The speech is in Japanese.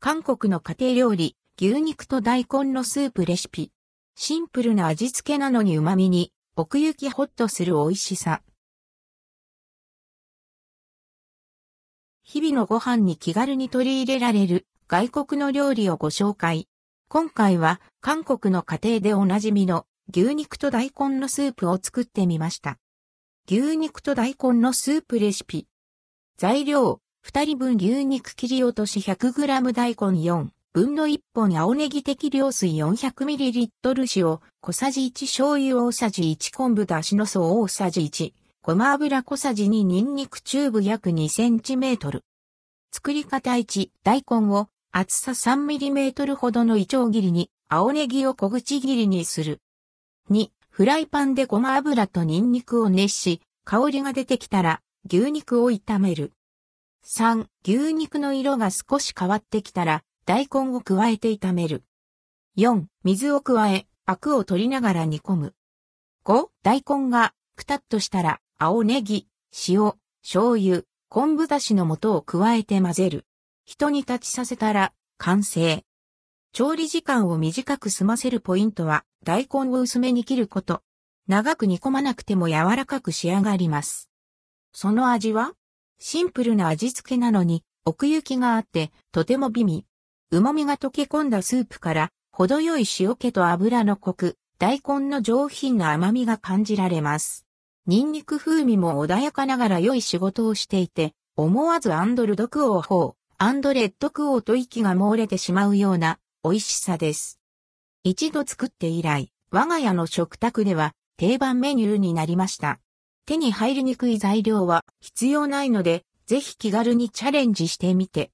韓国の家庭料理、牛肉と大根のスープレシピ。シンプルな味付けなのに旨味に、奥行きホッとする美味しさ。日々のご飯に気軽に取り入れられる外国の料理をご紹介。今回は韓国の家庭でおなじみの牛肉と大根のスープを作ってみました。牛肉と大根のスープレシピ。材料、2人分牛肉切り落とし 100g 大根4分の1本青ネギ適量水 400ml 塩、小さじ1醤油大さじ1昆布だしの素大さじ1、ごま油小さじ2ニンニクチューブ約 2cm。作り方1、大根を厚さ 3mm ほどのイチョウ切りに、青ネギを小口切りにする。2、フライパンでごま油とニンニクを熱し、香りが出てきたら、牛肉を炒める。3、牛肉の色が少し変わってきたら、大根を加えて炒める。4、水を加え、アクを取りながら煮込む。5、大根がくたっとしたら、青ネギ、塩、醤油、昆布だしの素を加えて混ぜる。一煮立ちさせたら、完成。調理時間を短く済ませるポイントは、大根を薄めに切ること。長く煮込まなくても柔らかく仕上がります。その味は？シンプルな味付けなのに、奥行きがあって、とても美味。旨味が溶け込んだスープから、程よい塩気と油のコク、大根の上品な甘みが感じられます。ニンニク風味も穏やかながら良い仕事をしていて、思わずアンドルドクオーホー、アンドレッドクオーと息が漏れてしまうような美味しさです。一度作って以来、我が家の食卓では定番メニューになりました。手に入りにくい材料は必要ないので、ぜひ気軽にチャレンジしてみて。